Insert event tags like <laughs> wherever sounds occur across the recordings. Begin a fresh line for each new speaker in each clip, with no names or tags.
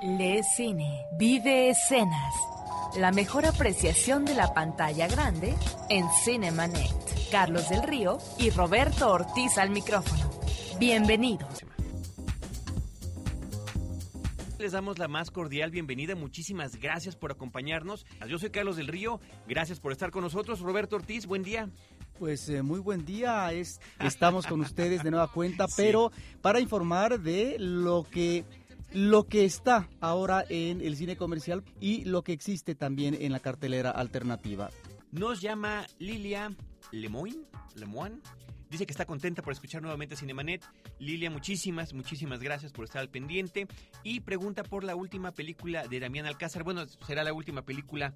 Le cine, vive escenas. La mejor apreciación de la pantalla grande en Cinemanet. Carlos del Río y Roberto Ortiz al micrófono. Bienvenidos.
Les damos la más cordial bienvenida. Muchísimas gracias por acompañarnos. Yo soy Carlos del Río. Gracias por estar con nosotros. Roberto Ortiz, buen día.
Pues eh, muy buen día. Es, <laughs> estamos con ustedes de nueva cuenta, pero para informar de lo que lo que está ahora en el cine comercial y lo que existe también en la cartelera alternativa.
Nos llama Lilia Lemoyne, Lemoine. Dice que está contenta por escuchar nuevamente Cinemanet. Lilia, muchísimas, muchísimas gracias por estar al pendiente. Y pregunta por la última película de Damián Alcázar. Bueno, será la última película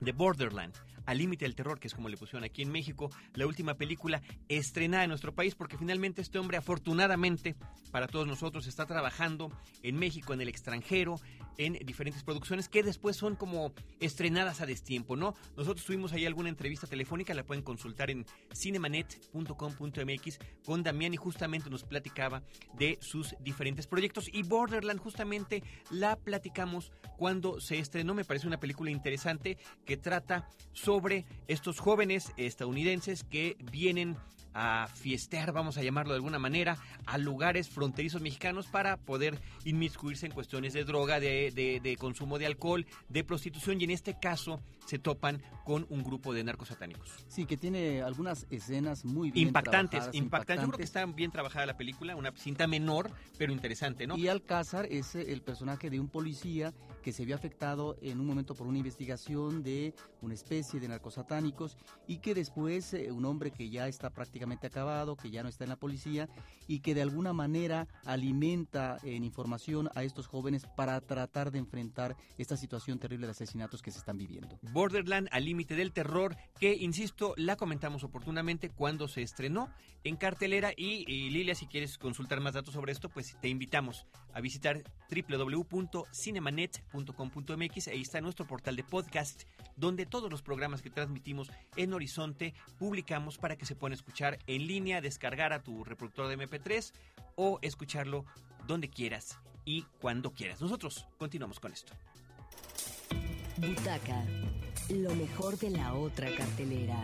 de Borderland, Al Límite del Terror, que es como le pusieron aquí en México, la última película estrenada en nuestro país, porque finalmente este hombre, afortunadamente para todos nosotros, está trabajando en México, en el extranjero, en diferentes producciones que después son como estrenadas a destiempo, ¿no? Nosotros tuvimos ahí alguna entrevista telefónica, la pueden consultar en cinemanet.com.mx con Damián y justamente nos platicaba de sus diferentes proyectos y Borderland justamente la platicamos cuando se estrenó, me parece una película interesante que trata sobre estos jóvenes estadounidenses que vienen a fiestear, vamos a llamarlo de alguna manera, a lugares fronterizos mexicanos para poder inmiscuirse en cuestiones de droga, de, de, consumo de alcohol, de prostitución y en este caso se topan con un grupo de narcos satánicos.
Sí, que tiene algunas escenas muy bien
impactantes, impactantes. Yo creo que está bien trabajada la película, una cinta menor, pero interesante, ¿no?
Y Alcázar es el personaje de un policía que se vio afectado en un momento por una investigación de una especie de narcos satánicos y que después eh, un hombre que ya está prácticamente acabado, que ya no está en la policía y que de alguna manera alimenta en información a estos jóvenes para tratar de enfrentar esta situación terrible de asesinatos que se están viviendo.
Borderland al límite del terror, que insisto, la comentamos oportunamente cuando se estrenó en cartelera y, y Lilia, si quieres consultar más datos sobre esto, pues te invitamos a visitar www.cinemanet.com.mx, ahí está nuestro portal de podcast, donde todos los programas que transmitimos en Horizonte publicamos para que se puedan escuchar en línea, descargar a tu reproductor de MP3 o escucharlo donde quieras y cuando quieras. Nosotros continuamos con esto.
Butaca, lo mejor de la otra cartelera.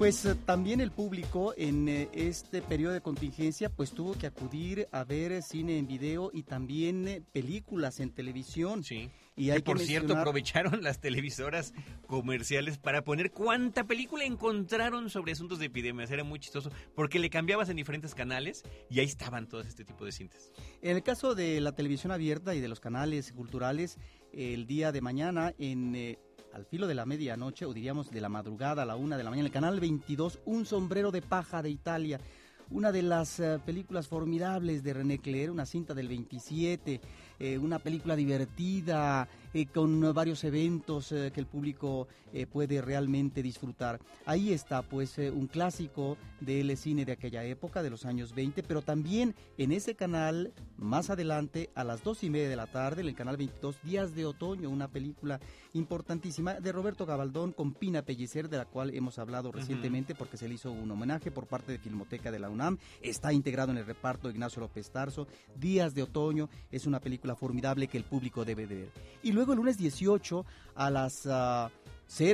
Pues eh, también el público en eh, este periodo de contingencia pues tuvo que acudir a ver cine en video y también eh, películas en televisión.
Sí. Y hay que, por cierto aprovecharon <laughs> las televisoras comerciales para poner cuánta película encontraron sobre asuntos de epidemias. Era muy chistoso porque le cambiabas en diferentes canales y ahí estaban todos este tipo de cintas.
En el caso de la televisión abierta y de los canales culturales, el día de mañana en al filo de la medianoche, o diríamos de la madrugada a la una de la mañana, el canal 22, Un sombrero de paja de Italia. Una de las eh, películas formidables de René Clair, una cinta del 27, eh, una película divertida, eh, con varios eventos eh, que el público puede realmente disfrutar. Ahí está pues un clásico del cine de aquella época, de los años 20, pero también en ese canal, más adelante, a las dos y media de la tarde, en el canal 22, Días de Otoño, una película importantísima de Roberto Gabaldón con Pina Pellicer, de la cual hemos hablado recientemente porque se le hizo un homenaje por parte de Filmoteca de la UNAM. Está integrado en el reparto Ignacio López Tarso. Días de Otoño es una película formidable que el público debe de ver. Y luego el lunes 18 a las 0 ah,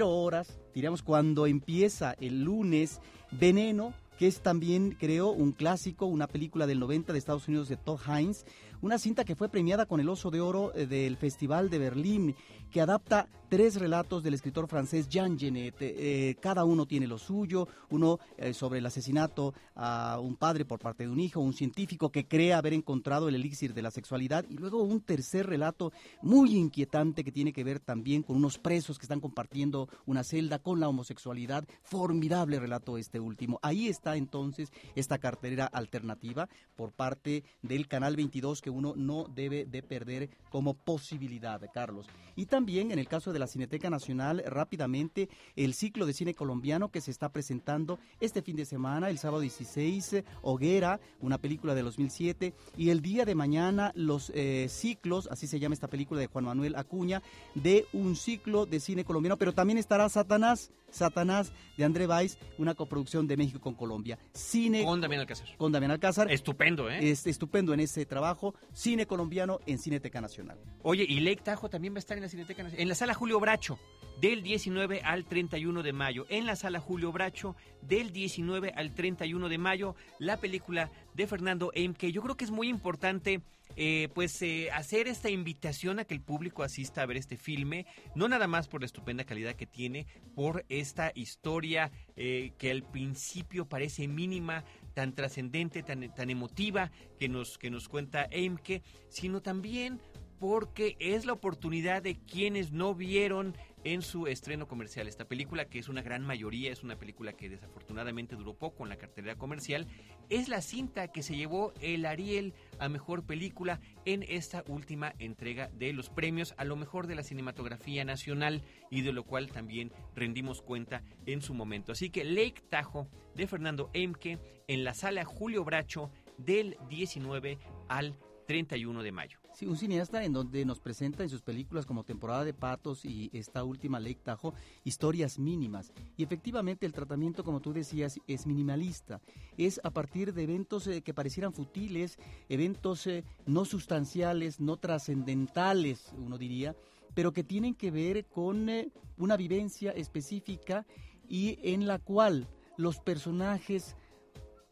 horas, diríamos cuando empieza el lunes, Veneno, que es también, creo, un clásico, una película del 90 de Estados Unidos de Todd Hines, una cinta que fue premiada con el Oso de Oro eh, del Festival de Berlín, que adapta tres relatos del escritor francés Jean Genet. Eh, cada uno tiene lo suyo, uno eh, sobre el asesinato a un padre por parte de un hijo, un científico que cree haber encontrado el elixir de la sexualidad, y luego un tercer relato muy inquietante que tiene que ver también con unos presos que están compartiendo una celda con la homosexualidad. Formidable relato este último. Ahí está entonces esta cartelera alternativa por parte del Canal 22 que uno no debe de perder como posibilidad, Carlos. Y también en el caso de la Cineteca Nacional, rápidamente, el ciclo de cine colombiano que se está presentando este fin de semana, el sábado 16, Hoguera, una película de 2007, y el día de mañana los eh, ciclos, así se llama esta película de Juan Manuel Acuña, de un ciclo de cine colombiano, pero también estará Satanás, Satanás de André Valls, una coproducción de México con Colombia. Colombia. Cine
con Damián Alcázar.
Con Damián Alcázar.
Estupendo, ¿eh?
Es estupendo en ese trabajo. Cine colombiano en Cineteca Nacional.
Oye, y Lake Tajo también va a estar en la Cineteca Nacional. En la sala Julio Bracho, del 19 al 31 de mayo. En la sala Julio Bracho, del 19 al 31 de mayo, la película de Fernando que Yo creo que es muy importante eh, pues eh, hacer esta invitación a que el público asista a ver este filme, no nada más por la estupenda calidad que tiene, por esta historia eh, que al principio parece mínima, tan trascendente, tan, tan emotiva que nos, que nos cuenta Eimke, sino también porque es la oportunidad de quienes no vieron en su estreno comercial esta película, que es una gran mayoría, es una película que desafortunadamente duró poco en la cartelera comercial, es la cinta que se llevó el Ariel a mejor película en esta última entrega de los premios a lo mejor de la cinematografía nacional y de lo cual también rendimos cuenta en su momento. Así que Lake Tajo de Fernando Emke en la sala Julio Bracho del 19 al 31 de mayo.
Sí, un cineasta en donde nos presenta en sus películas como Temporada de Patos y esta última Lake Tajo historias mínimas. Y efectivamente el tratamiento, como tú decías, es minimalista. Es a partir de eventos eh, que parecieran futiles, eventos eh, no sustanciales, no trascendentales, uno diría, pero que tienen que ver con eh, una vivencia específica y en la cual los personajes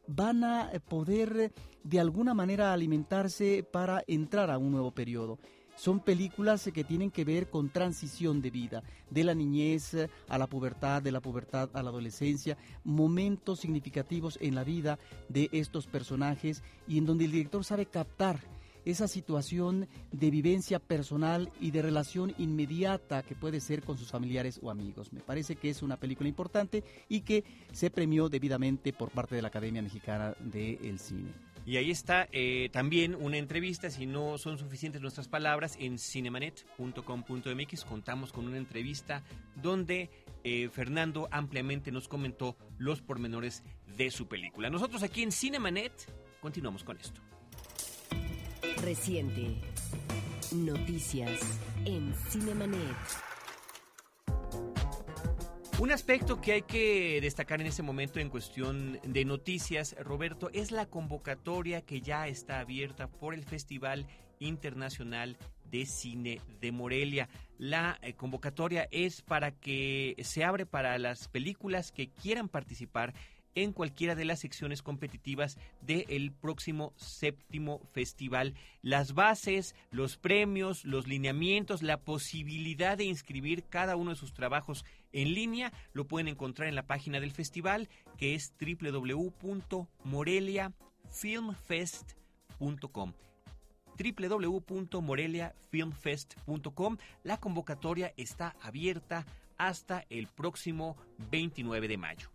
van a poder de alguna manera alimentarse para entrar a un nuevo periodo. Son películas que tienen que ver con transición de vida, de la niñez a la pubertad, de la pubertad a la adolescencia, momentos significativos en la vida de estos personajes y en donde el director sabe captar esa situación de vivencia personal y de relación inmediata que puede ser con sus familiares o amigos. Me parece que es una película importante y que se premió debidamente por parte de la Academia Mexicana del Cine.
Y ahí está eh, también una entrevista, si no son suficientes nuestras palabras, en cinemanet.com.mx contamos con una entrevista donde eh, Fernando ampliamente nos comentó los pormenores de su película. Nosotros aquí en Cinemanet continuamos con esto.
Reciente. Noticias en Cinemanet.
Un aspecto que hay que destacar en este momento en cuestión de noticias, Roberto, es la convocatoria que ya está abierta por el Festival Internacional de Cine de Morelia. La eh, convocatoria es para que se abre para las películas que quieran participar en cualquiera de las secciones competitivas del próximo séptimo festival. Las bases, los premios, los lineamientos, la posibilidad de inscribir cada uno de sus trabajos en línea lo pueden encontrar en la página del festival que es www.moreliafilmfest.com www.moreliafilmfest.com La convocatoria está abierta hasta el próximo 29 de mayo.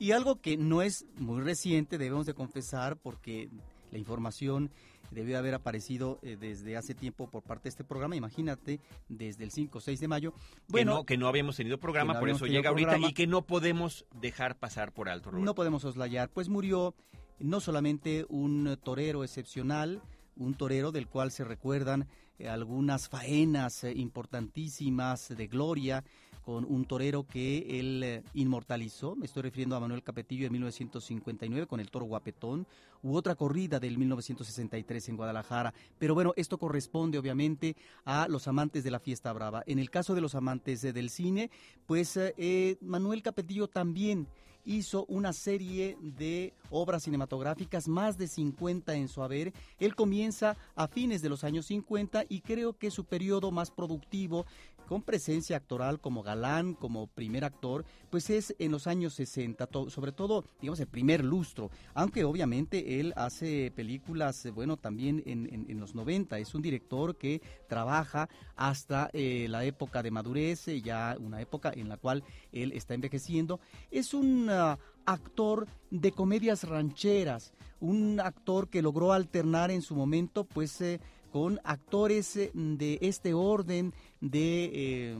Y algo que no es muy reciente, debemos de confesar, porque la información debió haber aparecido eh, desde hace tiempo por parte de este programa, imagínate, desde el 5 o 6 de mayo.
Bueno, que no, habíamos tenido programa, por eso llega ahorita y que no podemos dejar pasar por alto.
No podemos oslayar, pues murió no solamente un torero excepcional, un torero del cual se recuerdan algunas faenas eh, importantísimas de gloria, con un torero que él eh, inmortalizó. Me estoy refiriendo a Manuel Capetillo de 1959 con el toro guapetón, u otra corrida del 1963 en Guadalajara. Pero bueno, esto corresponde obviamente a los amantes de la fiesta brava. En el caso de los amantes del cine, pues eh, Manuel Capetillo también hizo una serie de obras cinematográficas, más de 50 en su haber. Él comienza a fines de los años 50 y creo que su periodo más productivo con presencia actoral como galán, como primer actor, pues es en los años 60, sobre todo, digamos, el primer lustro, aunque obviamente él hace películas, eh, bueno, también en, los 90, es un director que trabaja hasta eh, la época de madurez, eh, ya una época en la cual él está envejeciendo, es un ah, actor de comedias rancheras, un actor que logró alternar en su momento, pues, con actores de este orden de,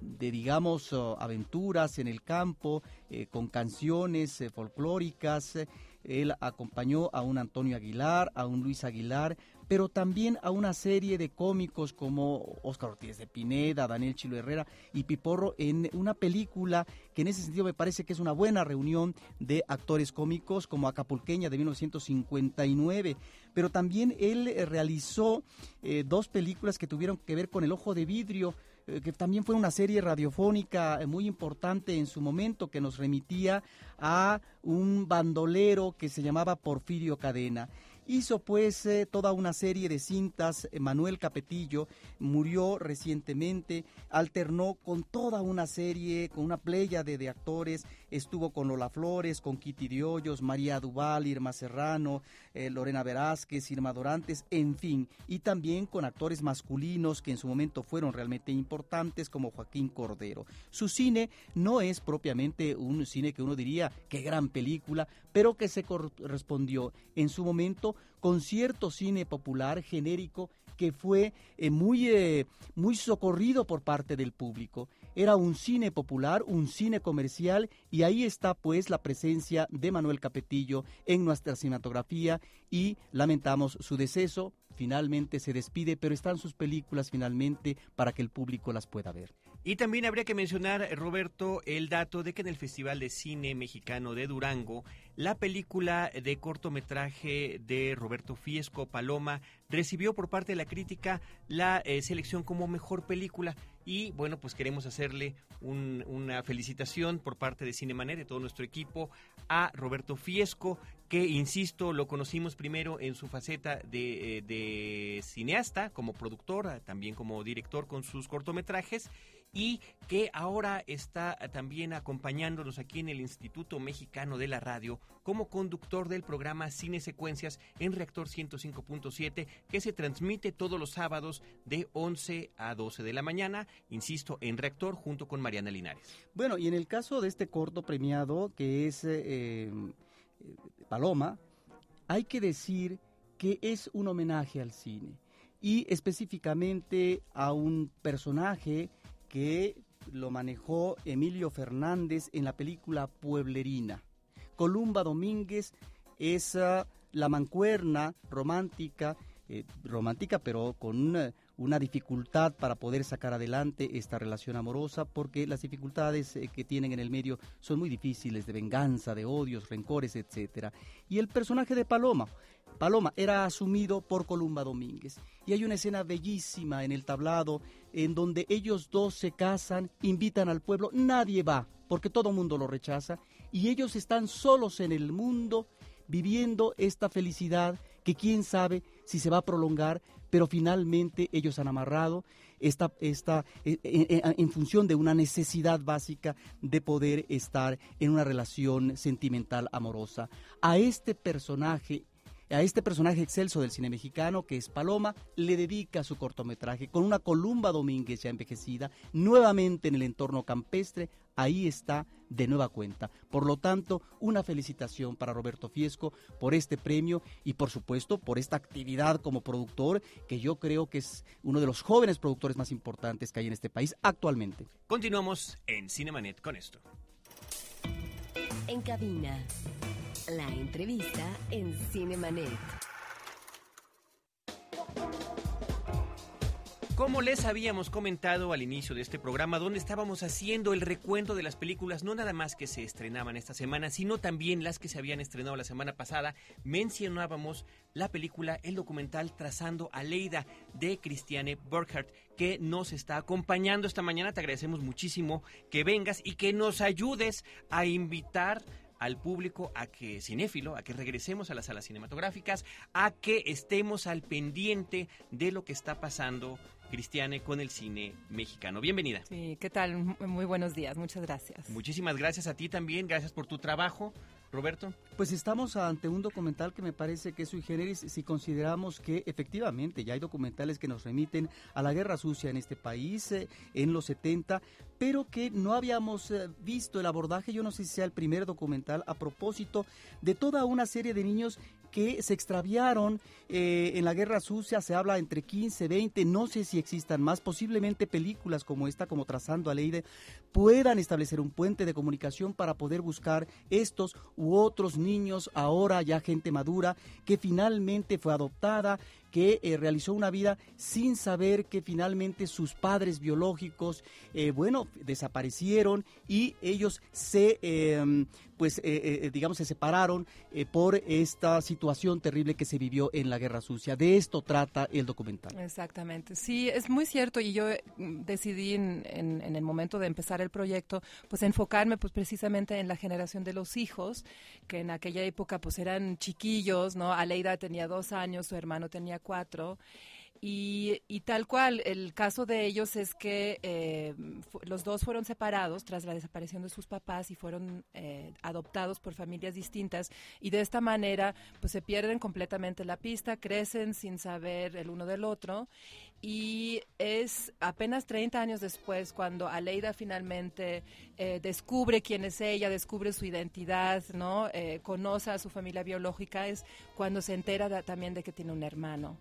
de digamos, oh, aventuras en el campo, con canciones folclóricas, Él acompañó a un Antonio Aguilar, a un Luis Aguilar, pero también a una serie de cómicos como Oscar Ortiz de Pineda, Daniel Chilo Herrera y Piporro en una película que en ese sentido me parece que es una buena reunión de actores cómicos como Acapulqueña de 1959. Pero también él eh, realizó eh, dos películas que tuvieron que ver con El Ojo de Vidrio, que también fue una serie radiofónica muy importante en su momento que nos remitía a un bandolero que se llamaba Porfirio Cadena. Hizo pues eh, toda una serie de cintas, Manuel Capetillo murió recientemente, alternó con toda una serie, con una playa de, actores, estuvo con Lola Flores, con Kitty Diollos, María Duval, Irma Serrano, eh, Lorena Velázquez, Irma Dorantes, en fin, y también con actores masculinos que en su momento fueron realmente importantes como Joaquín Cordero. Su cine no es propiamente un cine que uno diría, qué gran película, pero que se correspondió en su momento con cierto cine popular genérico que fue eh, muy, eh, muy socorrido por parte del público. Era un cine popular, un cine comercial, y ahí está pues la presencia de Manuel Capetillo en nuestra cinematografía y lamentamos su deceso. Finalmente se despide, pero están sus películas finalmente para que el público las pueda ver.
Y también habría que mencionar, Roberto, el dato de que en el Festival de Cine Mexicano de Durango, la película de cortometraje de Roberto Fiesco, Paloma, recibió por parte de la crítica la eh, selección como mejor película. Y bueno, pues queremos hacerle una felicitación por parte de Cinemanet, de todo nuestro equipo, a Roberto Fiesco, que, insisto, lo conocimos primero en su faceta de, eh, de cineasta, como productor, también como director con sus cortometrajes y que ahora está también acompañándonos aquí en el Instituto Mexicano de la Radio como conductor del programa Cine Secuencias en Reactor 105.7 que se transmite todos los sábados de 11 a 12 de la mañana, insisto, en Reactor junto con Mariana Linares.
Bueno, y en el caso de este corto premiado que es eh, eh, Paloma, hay que decir que es un homenaje al cine y específicamente a un personaje que lo manejó Emilio Fernández en la película Pueblerina. Columba Domínguez es ah, la mancuerna romántica, eh, romántica pero con una, dificultad para poder sacar adelante esta relación amorosa porque las dificultades eh, que tienen en el medio son muy difíciles de venganza, de odios, rencores, etc. Y el personaje de Paloma, Paloma era asumido por Columba Domínguez. Y hay una escena bellísima en el tablado en donde ellos dos se casan, invitan al pueblo, nadie va, porque todo mundo lo rechaza, y ellos están solos en el mundo viviendo esta felicidad que quién sabe si se va a prolongar, pero finalmente ellos han amarrado esta, esta, eh, eh, en función de una necesidad básica de poder estar en una relación sentimental amorosa. A este personaje a este personaje excelso del cine mexicano, que es Paloma, le dedica su cortometraje con una Columba Domínguez ya envejecida, nuevamente en el entorno campestre, ahí está de nueva cuenta. Por lo tanto, una felicitación para Roberto Fiesco por este premio y por supuesto por esta actividad como productor que yo creo que es uno de los jóvenes productores más importantes que hay en este país actualmente.
Continuamos en Cinemanet con esto.
En cabina la entrevista en Cinemanet.
Como les habíamos comentado al inicio de este programa, donde estábamos haciendo el recuento de las películas, no nada más que se estrenaban esta semana, sino también las que se habían estrenado la semana pasada, mencionábamos la película, el documental Trazando a Leida de Christiane Burkhardt, que nos está acompañando esta mañana. Te agradecemos muchísimo que vengas y que nos ayudes a invitar al público a que cinéfilo, a que regresemos a las salas cinematográficas, a que estemos al pendiente de lo que está pasando Cristiane con el cine mexicano. Bienvenida.
Sí, ¿qué tal? Muy buenos días, muchas gracias.
Muchísimas gracias a ti también, gracias por tu trabajo. Roberto.
Pues estamos ante un documental que me parece que es sui generis si consideramos que efectivamente ya hay documentales que nos remiten a la guerra sucia en este país eh, en los 70, pero que no habíamos eh, visto el abordaje, yo no sé si sea el primer documental a propósito de toda una serie de niños que se extraviaron eh, en la Guerra Sucia, se habla entre 15, 20, no sé si existan más, posiblemente películas como esta, como Trazando a Leide, puedan establecer un puente de comunicación para poder buscar estos u otros niños, ahora ya gente madura, que finalmente fue adoptada, que eh, realizó una vida sin saber que finalmente sus padres biológicos, eh, bueno, desaparecieron y ellos se, em, pues, eh, digamos, se separaron por esta situación terrible que se vivió en la Guerra Sucia. De esto trata el documental.
Exactamente, sí, es muy cierto y yo mm, decidí en, en, el momento de empezar el proyecto, pues enfocarme pues precisamente en la generación de los hijos, que en aquella época pues eran chiquillos, ¿no? Aleida tenía dos años, su hermano tenía cuatro. Y, tal cual, el caso de ellos es que eh, los dos fueron separados tras la desaparición de sus papás y fueron eh, adoptados por familias distintas y de esta manera pues se pierden completamente la pista, crecen sin saber el uno del otro y es apenas 30 años después cuando Aleida finalmente eh, descubre quién es ella, descubre su identidad, ¿no? conoce a su familia biológica, es cuando se entera también de que tiene un hermano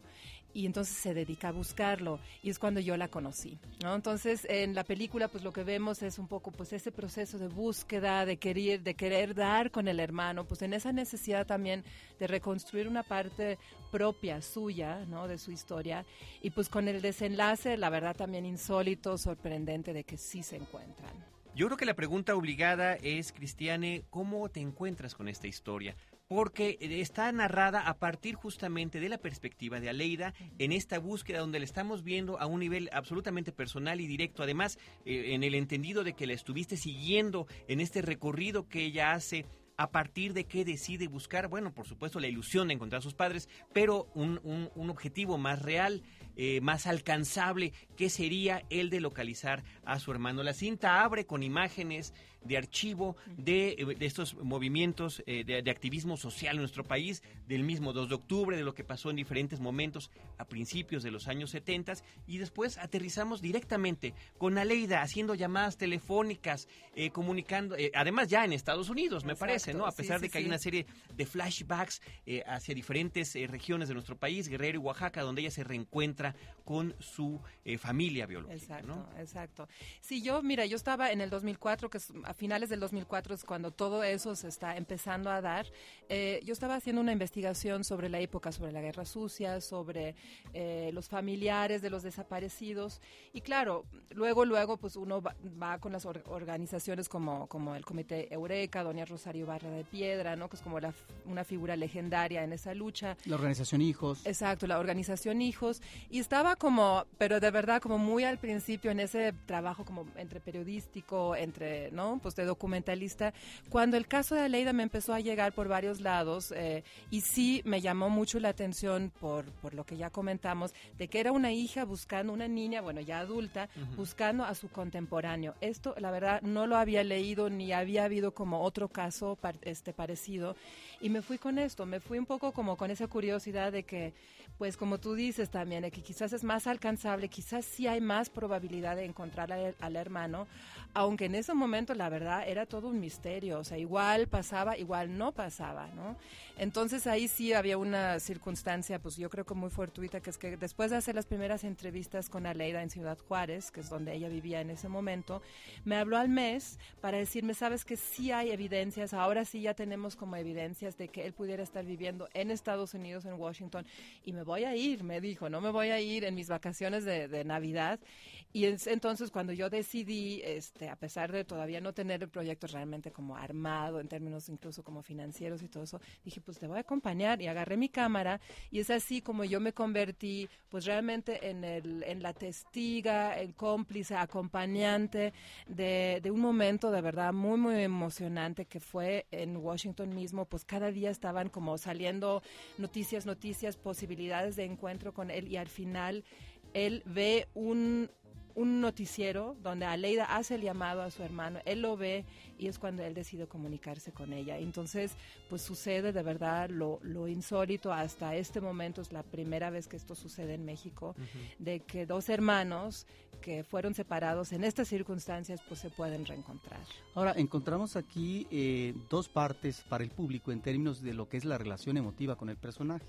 y entonces se dedica a buscarlo y es cuando yo la conocí, ¿no? Entonces en la película pues lo que vemos es un poco pues ese proceso de búsqueda, de querer, de querer dar con el hermano, pues en esa necesidad también de reconstruir una parte propia suya, ¿no? De su historia y pues con el desenlace, la verdad también insólito, sorprendente de que sí se encuentran.
Yo creo que la pregunta obligada es, Cristiane, ¿cómo te encuentras con esta historia? Porque está narrada a partir justamente de la perspectiva de Aleida en esta búsqueda donde le estamos viendo a un nivel absolutamente personal y directo, además eh, en el entendido de que la estuviste siguiendo en este recorrido que ella hace a partir de que decide buscar, bueno, por supuesto, la ilusión de encontrar a sus padres, pero un, un, objetivo más real, eh, más alcanzable, que sería el de localizar a su hermano. La cinta abre con imágenes de archivo de, eh, estos movimientos eh, de, activismo social en nuestro país, del mismo 2 de octubre, de lo que pasó en diferentes momentos a principios de los años 70 y después aterrizamos directamente con Aleida haciendo llamadas telefónicas, eh, comunicando, además ya en Estados Unidos, me parece, ¿no? A pesar de que hay una serie de flashbacks hacia diferentes regiones de nuestro país, Guerrero y Oaxaca, donde ella se reencuentra con su familia biológica.
Exacto, exacto. Sí, yo, mira, yo estaba en el 2004, que es a finales del 2004 es cuando todo eso se está empezando a dar. Eh, yo estaba haciendo una investigación sobre la época, sobre la Guerra Sucia, sobre eh, los familiares de los desaparecidos. Y claro, luego, luego, pues uno va, con las organizaciones como, como el Comité Eureka, Doña Rosario Barra de Piedra, ¿no? que es como la, una figura legendaria en esa lucha.
La organización Hijos.
Exacto, la organización Hijos. Y estaba como, pero de verdad, como muy al principio en ese trabajo como entre periodístico, entre, ¿no? Pues de documentalista, cuando el caso de Aleida me empezó a llegar por varios lados eh, y sí me llamó mucho la atención por, por lo que ya comentamos, de que era una hija buscando, una niña, bueno, ya adulta, buscando a su contemporáneo. Esto, la verdad, no lo había leído ni había habido como otro caso este, parecido y me fui con esto, me fui un poco como con esa curiosidad de que, pues como tú dices también, de que quizás es más alcanzable, quizás sí hay más probabilidad de encontrar al hermano, aunque en ese momento la verdad era todo un misterio, o sea, igual pasaba, igual no pasaba, ¿no? Entonces ahí sí había una circunstancia, pues yo creo que muy fortuita, que es que después de hacer las primeras entrevistas con Aleida en Ciudad Juárez, que es donde ella vivía en ese momento, me habló al mes para decirme, sabes que sí hay evidencias, ahora sí ya tenemos como evidencias de que él pudiera estar viviendo en Estados Unidos, en Washington, y me voy a ir, me dijo, no me voy a ir en mis vacaciones de, de Navidad. Y entonces cuando yo decidí, este, a pesar de todavía no tener el proyecto realmente como armado en términos incluso como financieros y todo eso, dije, pues te voy a acompañar y agarré mi cámara y es así como yo me convertí pues realmente en, el, en la testiga, el cómplice, acompañante de, de un momento de verdad muy, muy emocionante que fue en Washington mismo, pues cada día estaban como saliendo noticias, noticias, posibilidades de encuentro con él y al final él ve un un noticiero donde Aleida hace el llamado a su hermano, él lo ve y es cuando él decide comunicarse con ella. Entonces, pues sucede de verdad lo, lo insólito hasta este momento, es la primera vez que esto sucede en México, de que dos hermanos que fueron separados en estas circunstancias pues se pueden reencontrar.
Ahora, encontramos aquí eh, dos partes para el público en términos de lo que es la relación emotiva con el personaje.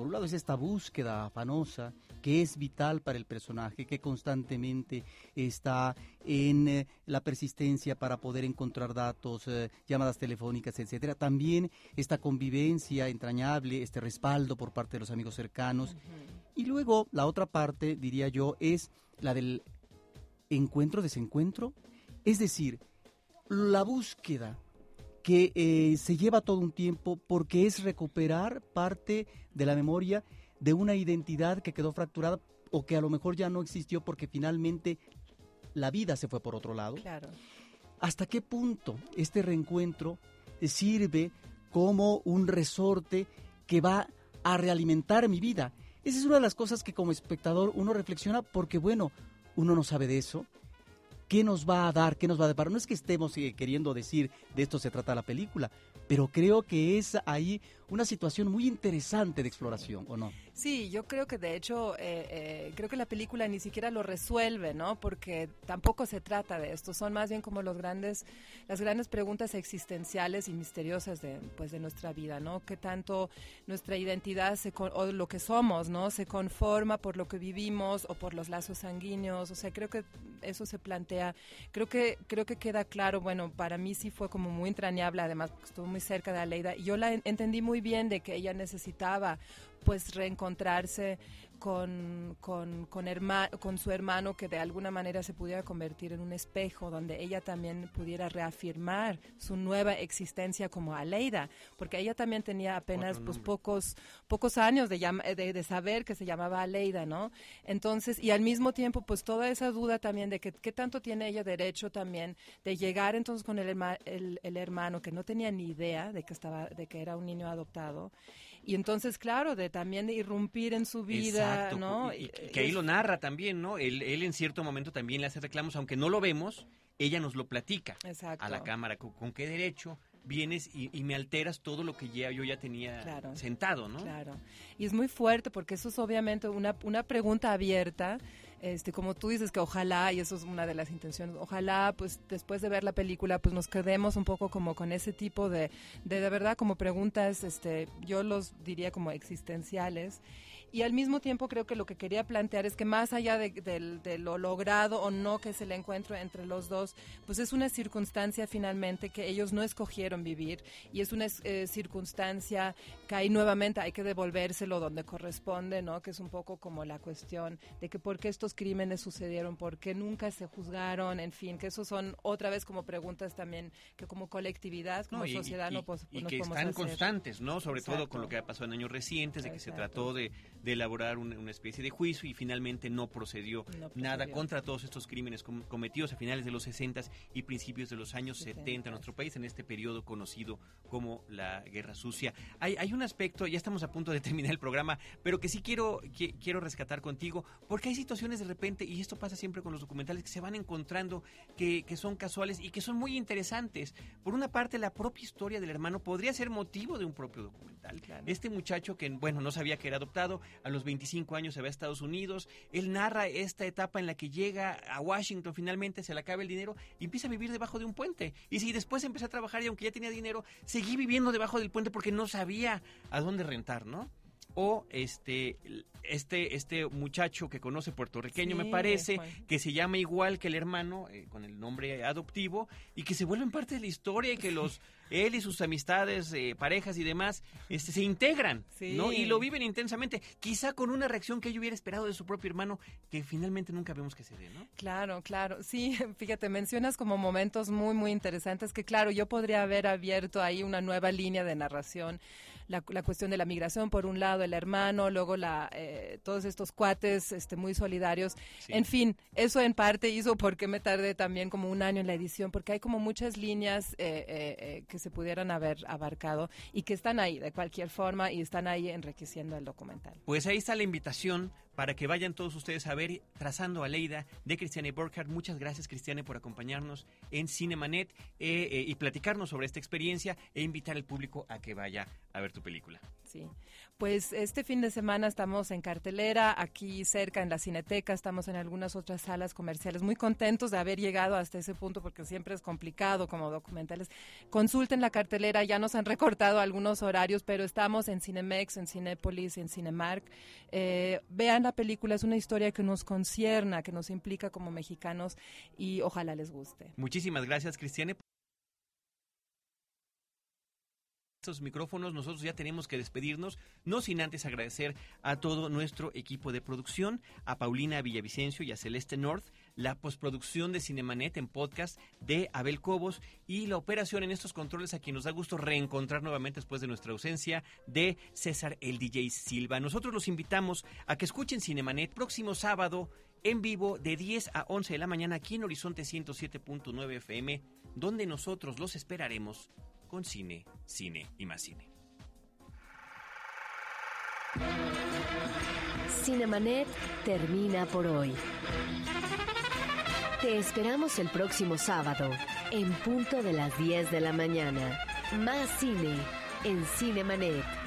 Por un lado es esta búsqueda afanosa que es vital para el personaje, que constantemente está en eh, la persistencia para poder encontrar datos, eh, llamadas telefónicas, etcétera. También esta convivencia entrañable, este respaldo por parte de los amigos cercanos. Y luego la otra parte, diría yo, es la del encuentro-desencuentro. Es decir, la búsqueda que eh, se lleva todo un tiempo porque es recuperar parte de la memoria de una identidad que quedó fracturada o que a lo mejor ya no existió porque finalmente la vida se fue por otro lado.
Claro.
¿Hasta qué punto este reencuentro sirve como un resorte que va a realimentar mi vida? Esa es una de las cosas que como espectador uno reflexiona porque, bueno, uno no sabe de eso. ¿Qué nos va a dar? ¿Qué nos va a deparar? No es que estemos eh, queriendo decir de esto se trata la película, pero creo que es ahí una situación muy interesante de exploración, ¿o no?
Sí, yo creo que de hecho, eh, eh, creo que la película ni siquiera lo resuelve, ¿no? Porque tampoco se trata de esto, son más bien como los grandes, las grandes preguntas existenciales y misteriosas de, pues, de nuestra vida, ¿no? Que tanto nuestra identidad se o lo que somos, ¿no? Se conforma por lo que vivimos o por los lazos sanguíneos, o sea, creo que eso se plantea, creo que, creo que queda claro, bueno, para mí sí fue como muy entrañable, además porque estuvo muy cerca de Aleida, y yo la entendí muy bien de que ella necesitaba pues reencontrarse con, con, con, con, su hermano que de alguna manera se pudiera convertir en un espejo donde ella también pudiera reafirmar su nueva existencia como Aleida, porque ella también tenía apenas pues pocos pocos años de, de, de, saber que se llamaba Aleida, ¿no? Entonces, y al mismo tiempo pues toda esa duda también de que qué tanto tiene ella derecho también de llegar entonces con el, el, el hermano que no tenía ni idea de que estaba de que era un niño adoptado y entonces, claro, de también de irrumpir en su vida, ¿no?
Y, que ahí lo narra también, ¿no? Él, él en cierto momento también le hace reclamos, aunque no lo vemos, ella nos lo platica a la cámara. ¿Con, qué derecho? vienes y, me alteras todo lo que ya, yo ya tenía sentado, ¿no?
Claro. Y es muy fuerte porque eso es obviamente una, una pregunta abierta este, como tú dices que ojalá, y eso es una de las intenciones, ojalá pues después de ver la película pues nos quedemos un poco como con ese tipo de, de, de verdad como preguntas, este, yo los diría como existenciales y al mismo tiempo creo que lo que quería plantear es que más allá de, lo logrado o no que es el encuentro entre los dos, pues es una circunstancia finalmente que ellos no escogieron vivir y es una eh, circunstancia que ahí nuevamente hay que devolvérselo donde corresponde, ¿no? Que es un poco como la cuestión de que por qué estos crímenes sucedieron, por qué nunca se juzgaron, en fin, que esos son otra vez como preguntas también que como colectividad, como sociedad no, pues,
y que están constantes, ¿no? Sobre todo con lo que ha pasado en años recientes, de que se trató de de elaborar una, especie de juicio y finalmente no procedió, nada contra todos estos crímenes cometidos a finales de los 60 y principios de los años 70 en nuestro país, en este periodo conocido como la Guerra Sucia. Hay, hay un aspecto, ya estamos a punto de <laughs> terminar el programa, pero que sí quiero, quiero rescatar contigo, porque hay situaciones de repente, y esto pasa siempre con los documentales, que se van encontrando que, que son casuales y que son muy interesantes. Por una parte, la propia historia del hermano podría ser motivo de un propio documental. Este muchacho que, bueno, no sabía que era adoptado, a los 25 años se va a Estados Unidos, él narra esta etapa en la que llega a Washington, finalmente se le acaba el dinero y empieza a vivir debajo de un puente. Y si después empezó a trabajar y aunque ya tenía dinero, seguí viviendo debajo del puente porque no sabía a dónde rentar, ¿no? O este este este muchacho que conoce puertorriqueño me parece que se llama igual que el hermano eh, con el nombre adoptivo y que se vuelven parte de la historia y que los él y sus amistades, eh, parejas y demás, este, se integran, ¿no? Y lo viven intensamente, quizá con una reacción que yo hubiera esperado de su propio hermano, que finalmente nunca vemos que se dé, ¿no?
Claro, claro, sí, <laughs> fíjate, mencionas como momentos muy, muy interesantes que, claro, yo podría haber abierto ahí una nueva línea de narración la, cuestión de la migración por un lado, el hermano, luego la, eh, todos estos cuates este, muy solidarios. En fin, eso en parte hizo porque me tardé también como un año en la edición, porque hay como muchas líneas eh, que se pudieran haber abarcado y que están ahí de cualquier forma y están ahí enriqueciendo el documental.
Pues ahí está la invitación para que vayan todos ustedes a ver Trazando a Leida de Cristiane Burkhardt. Muchas gracias, Cristiane, por acompañarnos en Cinemanet eh, eh, y platicarnos sobre esta experiencia e invitar al público a que vaya a ver tu película.
Sí, pues este fin de semana estamos en cartelera, aquí cerca en la Cineteca, estamos en algunas otras salas comerciales, muy contentos de haber llegado hasta ese punto porque siempre es complicado como documentales. Consulten la cartelera, ya nos han recortado algunos horarios, pero estamos en Cinemex, en Cinépolis, en Cinemark. Eh, vean la película, es una historia que nos concierna, que nos implica como mexicanos y ojalá les guste.
Muchísimas gracias, Cristiane. Estos micrófonos, nosotros ya tenemos que despedirnos, no sin antes agradecer a todo nuestro equipo de producción, a Paulina Villavicencio y a Celeste North, la postproducción de Cinemanet en podcast de Abel Cobos y la operación en estos controles a quien nos da gusto reencontrar nuevamente después de nuestra ausencia de César el DJ Silva. Nosotros los invitamos a que escuchen Cinemanet próximo sábado en vivo de 10 a 11 de la mañana aquí en Horizonte 107.9 FM, donde nosotros los esperaremos con cine, cine y más cine.
Cinemanet termina por hoy. Te esperamos el próximo sábado, en punto de las 10 de la mañana. Más cine en Cinemanet.